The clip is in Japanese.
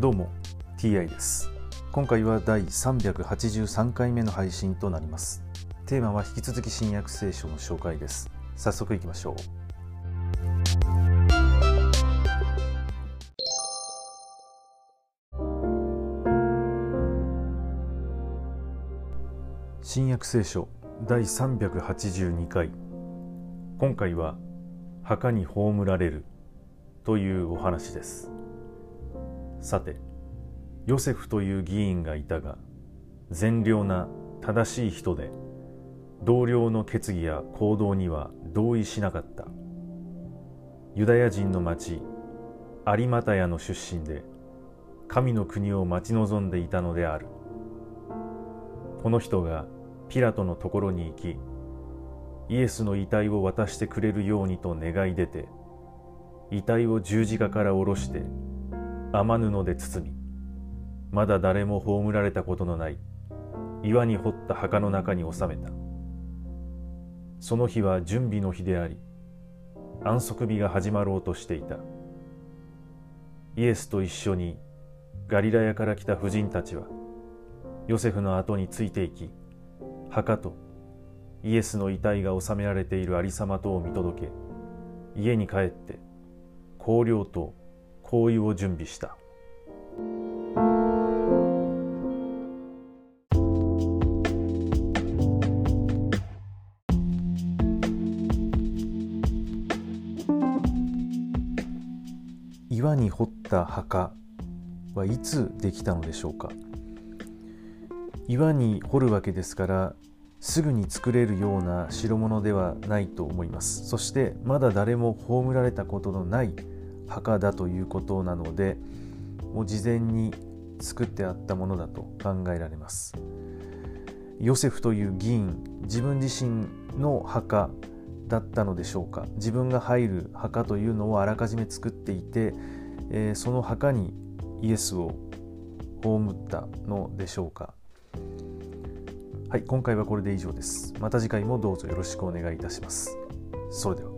どうも TI です。今回は第383回目の配信となります。テーマは引き続き新約聖書の紹介です。早速いきましょう。新約聖書第382回。今回は墓に葬られるというお話です。さてヨセフという議員がいたが善良な正しい人で同僚の決議や行動には同意しなかった。ユダヤ人の町有股屋の出身で神の国を待ち望んでいたのである。この人がピラトのところに行きイエスの遺体を渡してくれるようにと願い出て遺体を十字架から下ろして雨布で包みまだ誰も葬られたことのない岩に掘った墓の中に収めた。その日は準備の日であり安息日が始まろうとしていた。イエスと一緒にガリラヤから来た婦人たちはヨセフの後についていき墓とイエスの遺体が収められているありさまとを見届け家に帰って香料と香油を準備した。岩に掘った墓はいつできたのでしょうか？岩に掘るわけですからすぐに作れるような代物ではないと思います。そしてまだ誰も葬られたことのない墓だということなのでもう事前に作ってあったものだと考えられます。ヨセフという議員自分自身の墓だったのでしょうか。自分が入る墓というのをあらかじめ作っていて、えー、その墓にイエスを葬ったのでしょうか。はい今回はこれで以上です。また次回もどうぞよろしくお願いいたします。それでは。